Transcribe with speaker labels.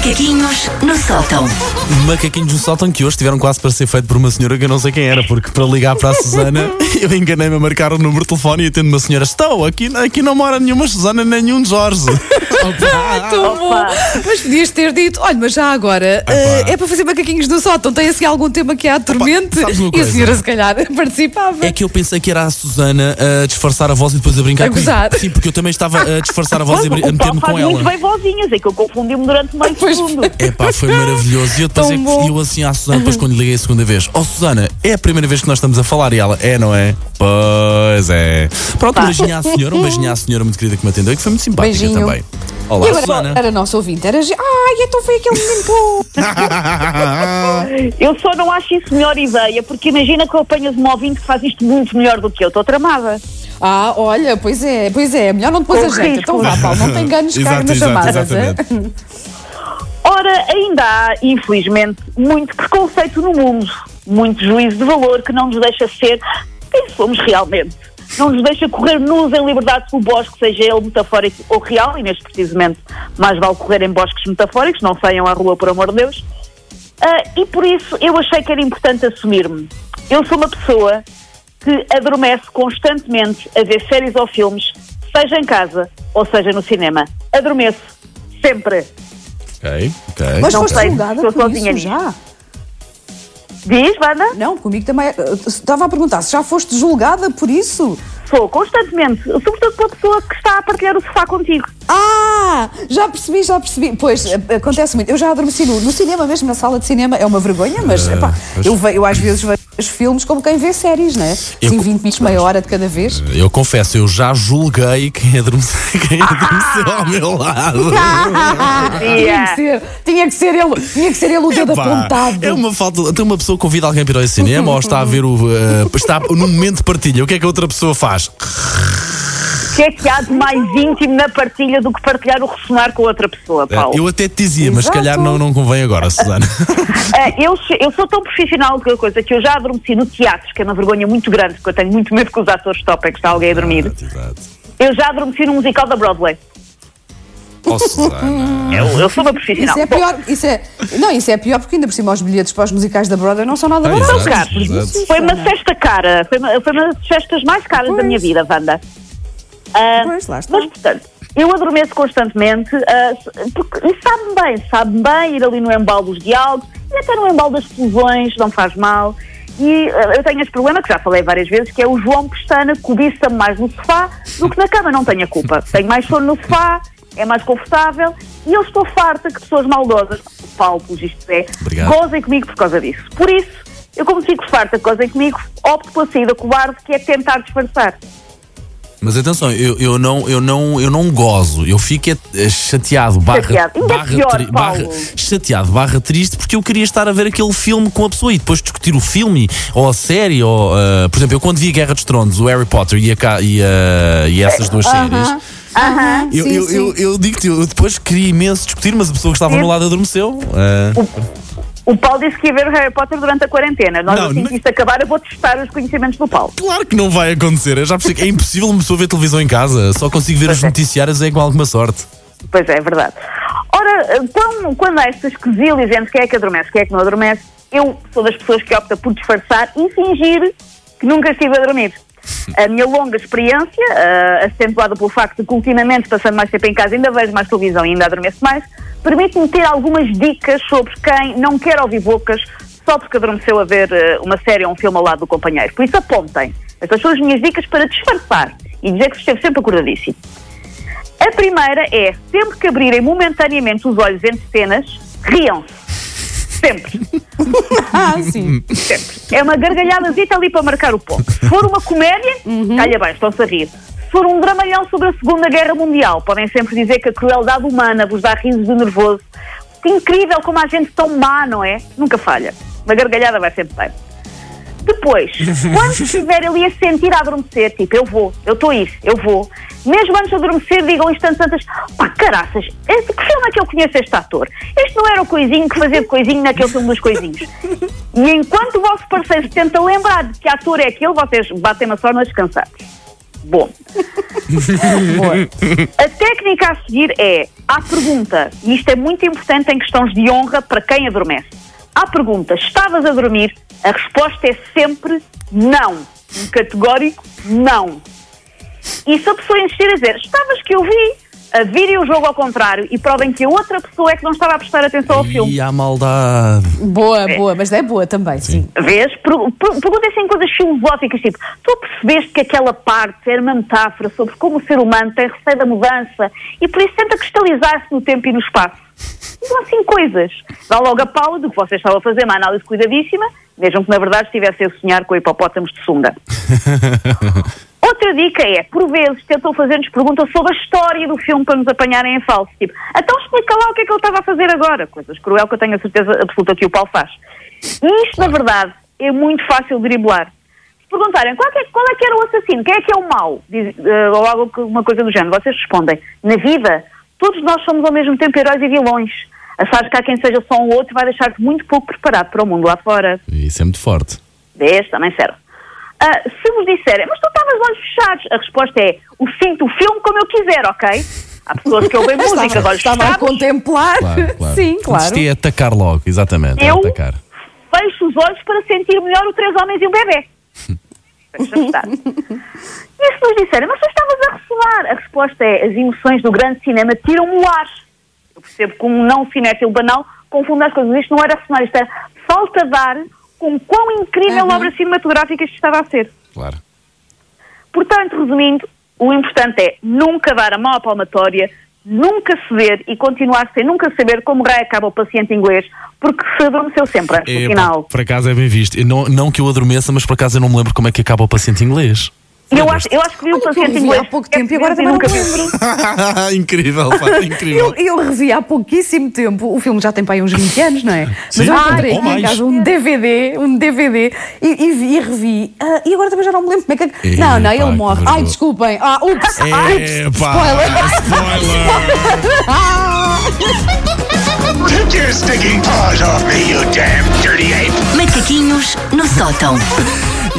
Speaker 1: Macaquinhos no sótão.
Speaker 2: Macaquinhos no sótão que hoje tiveram quase para ser feito por uma senhora que eu não sei quem era, porque para ligar para a Susana eu enganei-me a marcar o número de telefone e atendo uma senhora: Estou, aqui, aqui não mora nenhuma Susana, nenhum Jorge.
Speaker 3: Tão bom. Mas podias ter dito, olha, mas já agora eh, é para fazer macaquinhos no sótão, tem assim algum tema que a atormente? E a senhora se calhar participava.
Speaker 2: É que eu pensei que era a Susana a disfarçar a voz e depois a brincar
Speaker 3: A
Speaker 2: comigo.
Speaker 3: gozar.
Speaker 2: Sim, porque eu também estava a disfarçar a voz e a, meter-me
Speaker 4: faz
Speaker 2: com
Speaker 4: muito
Speaker 2: ela.
Speaker 4: bem vozinhas, é que eu confundi-me durante meio
Speaker 3: Pois.
Speaker 4: segundo.
Speaker 2: Epá, foi maravilhoso. E eu depois é eu assim à Susana, depois quando lhe liguei a segunda vez, ó Susana, é a primeira vez que nós estamos a falar e ela, é, não é? Pois é. Pronto, um beijinho à senhora, um beijinho à senhora muito querida que me atendeu e que foi muito simpática
Speaker 3: Beijinho.
Speaker 2: também.
Speaker 3: E
Speaker 2: Olá,
Speaker 3: agora
Speaker 2: Susana.
Speaker 3: era nosso ouvinte, era. Ai, então foi aquele menino bom.
Speaker 4: Eu só não acho isso melhor ideia, porque imagina que eu apanhas um ouvinte que faz isto muito melhor do que eu. Estou tramada.
Speaker 3: Ah, olha, pois é, pois é, melhor não te pôs
Speaker 4: Com
Speaker 3: a
Speaker 4: risco.
Speaker 3: Então vá, Paulo, não tem
Speaker 2: Exato,
Speaker 3: carne nas
Speaker 2: exato,
Speaker 3: chamadas. é?
Speaker 2: exatamente.
Speaker 4: Ora, ainda há, infelizmente, muito preconceito no mundo, muito juízo de valor que não nos deixa ser quem somos realmente. Não nos deixa correr nus em liberdade pelo bosque, seja ele metafórico ou real, e neste precisamente mais vale correr em bosques metafóricos, não saiam à rua, por amor de Deus. Ah, e por isso eu achei que era importante assumir-me. Eu sou uma pessoa que adormece constantemente a ver séries ou filmes, seja em casa ou seja no cinema. Adormeço. Sempre.
Speaker 2: Ok, ok.
Speaker 3: Mas
Speaker 4: Não
Speaker 3: foste
Speaker 4: sei,
Speaker 3: julgada
Speaker 4: estou
Speaker 3: por
Speaker 4: sozinha
Speaker 3: isso já?
Speaker 4: Diz, Wanda?
Speaker 3: Não, comigo também. eh, Estava a perguntar se já foste julgada por isso.
Speaker 4: Sou constantemente, sobretudo pela pessoa que está a partilhar o sofá contigo.
Speaker 3: Ah, já percebi, já percebi. Pois, eh, acontece muito. Eu já adormeci no, no cinema, mesmo na sala de cinema. É uma vergonha, mas epá,
Speaker 2: pois.
Speaker 3: eu, eu às vezes vejo os filmes como quem vê séries, né?
Speaker 2: Eu
Speaker 3: Sim,
Speaker 2: co-
Speaker 3: 20 minutos, meia hora de cada vez.
Speaker 2: Eu confesso, eu já julguei quem adormeceu, quem adormeceu ao meu lado.
Speaker 3: Tinha que ser, tinha que ser ele, tinha que ser ele o dedo
Speaker 2: Epá,
Speaker 3: apontado.
Speaker 2: É uma falta. Então uma pessoa convida alguém para ir ao cinema ou está a ver o. eh, está num momento de partilha. O que é que a outra pessoa faz?
Speaker 4: O que é que há de mais íntimo na partilha do que partilhar o ressonar com outra pessoa, Paulo?
Speaker 2: Eu até te dizia, mas se
Speaker 3: Exato.
Speaker 2: calhar não, não convém agora, Susana.
Speaker 4: Ah, eu, eu sou tão profissional de coisa que eu já adormeci no teatro, que é uma vergonha muito grande, porque eu tenho muito medo que os atores topem que está alguém a dormir.
Speaker 2: Exato.
Speaker 4: Eu já adormeci no musical da Broadway.
Speaker 2: Oh, Susana.
Speaker 4: Eu, eu sou uma profissional.
Speaker 3: Isso é pior, isso é, não, isso é pior porque ainda por cima os bilhetes para os musicais da Broadway não são nada
Speaker 2: Ah,
Speaker 3: baratos.
Speaker 2: exato,
Speaker 4: caros.
Speaker 2: exato.
Speaker 4: Foi uma festa cara, foi uma, foi uma das festas mais caras da
Speaker 3: Pois.
Speaker 4: minha vida, Wanda. Ah,
Speaker 3: Pois, lá está.
Speaker 4: mas, portanto, eu adormeço constantemente s- porque, e sabe-me bem, sabe-me bem ir ali no embalo dos diálogos e até no embalo das explosões, não faz mal. E ah, eu tenho este problema, que já falei várias vezes, que é o João Pestana cobiça-me mais no sofá do que na cama, não tenho a culpa. Tenho mais sono no sofá, é mais confortável e eu estou farta que pessoas maldosas, Paulo, pelos isto é,
Speaker 2: Obrigado.
Speaker 4: gozem comigo por causa disso. Por isso, eu como fico farta que gozem comigo, opto pela saída cobarde, que é tentar disfarçar.
Speaker 2: Mas atenção, eu, eu, não, eu, não, eu não gozo, eu fico é, é, chateado, barra,
Speaker 4: Chateado. É
Speaker 2: barra,
Speaker 4: pior,
Speaker 2: tri- barra- chateado, barra triste, porque eu queria estar a ver aquele filme com a pessoa e depois discutir o filme ou a série. Ou, ah, por exemplo, eu quando vi Guerra dos Tronos, o Harry Potter e, a, e, a- e essas duas séries,
Speaker 3: Aham,
Speaker 2: eu,
Speaker 3: sim,
Speaker 2: eu,
Speaker 3: sim.
Speaker 2: eu, eu digo-te, eu depois queria imenso discutir, mas a pessoa que estava meu lado adormeceu. Ah,
Speaker 4: O Paulo disse que ia ver o Harry Potter durante a quarentena. Nós,
Speaker 2: Não,
Speaker 4: assim que isto acabar, eu vou testar os conhecimentos do Paulo.
Speaker 2: Claro que não vai acontecer, eu já percebi que é impossível uma pessoa ver televisão em casa, só consigo ver os
Speaker 4: é.
Speaker 2: noticiários é com alguma sorte.
Speaker 4: Pois é, é verdade. Ora, então, quando há estas quesilhas entre quem é que adormece, quem é que não adormece, eu sou das pessoas que opta por disfarçar e fingir que nunca estive a dormir. A minha longa experiência, ah, acentuada pelo facto de que ultimamente, passando mais tempo em casa, ainda vejo mais televisão e ainda adormeço mais, permite-me ter algumas dicas sobre quem não quer ouvir bocas só porque adormeceu a ver ah, uma série ou um filme ao lado do companheiro. Por isso apontem. Estas são as minhas dicas para disfarçar e dizer que esteve sempre acordadíssimo. A primeira é, sempre que abrirem momentaneamente os olhos entre cenas, riam-se. Sempre,
Speaker 3: Ah, sim.
Speaker 4: sempre. É uma gargalhadazita ali para marcar o ponto. Se for uma comédia, calha bem, estão-se a rir. Se for um dramalhão sobre a Segunda Guerra Mundial, podem sempre dizer que a crueldade humana vos dá risos de nervoso. Incrível como há gente tão má, não é? Nunca falha. Uma gargalhada vai sempre bem. Depois, quando estiver ali a sentir a adormecer, tipo, eu vou, eu estou a ir, eu vou. Mesmo antes de adormecer, digam instantes antes, pá, caraças, este, que filme é que eu conheço este ator? Este não era o coisinho que fazia de coisinho naquele filme dos coisinhos. E enquanto o vosso parceiro tenta lembrar de que ator é aquele, vocês batem na sorte descansados. Bom. A técnica a seguir é, à pergunta, e isto é muito importante em questões de honra para quem adormece. À pergunta, estavas a dormir? A resposta é sempre não. Um categórico não. E se a pessoa insistir a dizer, estavas que eu vi, a virem o jogo ao contrário e provem que a outra pessoa é que não estava a prestar atenção ao filme.
Speaker 2: E a maldade.
Speaker 3: Boa, boa, mas é boa também, sim.
Speaker 4: Vês? Per- per- Perguntem assim coisas filosóficas, tipo, tu percebeste que aquela parte era uma metáfora sobre como o ser humano tem receio da mudança e por isso tenta cristalizar-se no tempo e no espaço. São assim coisas. Dá logo a pau do que vocês estavam a fazer, uma análise cuidadíssima, mesmo que na verdade estivessem a sonhar com hipopótamos de sunga. Outra dica é, por vezes, tentam fazer-nos perguntas sobre a história do filme para nos apanharem em falso. Tipo, então explica lá o que é que ele estava a fazer agora. Coisas cruel que eu tenho a certeza absoluta que o Paulo faz. E isto, na verdade, é muito fácil de driblar. Se perguntarem qual é, qual é que era o assassino, quem é que é o mau, Diz, eh, ou algo que- uma coisa do género, vocês respondem, na vida, todos nós somos ao mesmo tempo heróis e vilões. Achares que há quem seja só um outro vai deixar-te muito pouco preparado para o mundo lá fora.
Speaker 2: Isso é muito forte.
Speaker 4: Vês, também serve. Ah, se vos disserem, mas tu estavas olhos fechados, a resposta é, o sinto o filme como eu quiser, ok? Há pessoas que ouvem música de olhos
Speaker 3: Estava a contemplar.
Speaker 2: Claro, claro.
Speaker 3: Sim, claro.
Speaker 2: Isto é atacar logo, exatamente. É
Speaker 4: Eu?
Speaker 2: atacar.
Speaker 4: fecho os olhos para sentir melhor o Três Homens e um Bebê. E se nos disserem, mas tu estavas a ressoar? A resposta é, as emoções do grande cinema tiram-me o ar. Percebo um não cinéfilo banal confunde as coisas. Isto não era ressoar, isto era falta de ar com quão incrível
Speaker 3: Uhum.
Speaker 4: obra cinematográfica isto estava a ser.
Speaker 2: Claro.
Speaker 4: Portanto, resumindo, o importante é nunca dar a mão à palmatória, nunca ceder e continuar sem nunca saber como raio acaba o paciente inglês, porque se adormeceu sempre do
Speaker 2: É,
Speaker 4: final.
Speaker 2: por, acaso é bem visto. Não, não que eu adormeça, mas por acaso eu não me lembro como é que acaba o paciente inglês.
Speaker 4: Eu acho, eu acho que vi o paciente inglês
Speaker 3: há pouco tempo e agora também não
Speaker 4: nunca
Speaker 3: me lembro.
Speaker 2: incrível, pá, incrível.
Speaker 3: Eu, eu revi há pouquíssimo tempo, o filme já tem para aí uns 20 anos, não é? Mas
Speaker 2: Sim.
Speaker 3: eu encontrei
Speaker 2: Ou
Speaker 3: aqui em
Speaker 2: mais.
Speaker 3: casa um DVD, um DVD, e, e vi e revi. Ah, e agora também já não me lembro como é que.
Speaker 2: Epá,
Speaker 3: não, não,
Speaker 2: que
Speaker 3: ele morre. Ai,
Speaker 2: vergonha.
Speaker 3: desculpem. Ah, ups, ai, ups,
Speaker 2: Epá,
Speaker 3: spoiler.
Speaker 5: Take your stinking paws off me, you damn dirty ape!
Speaker 1: Macaquinhos no sótão.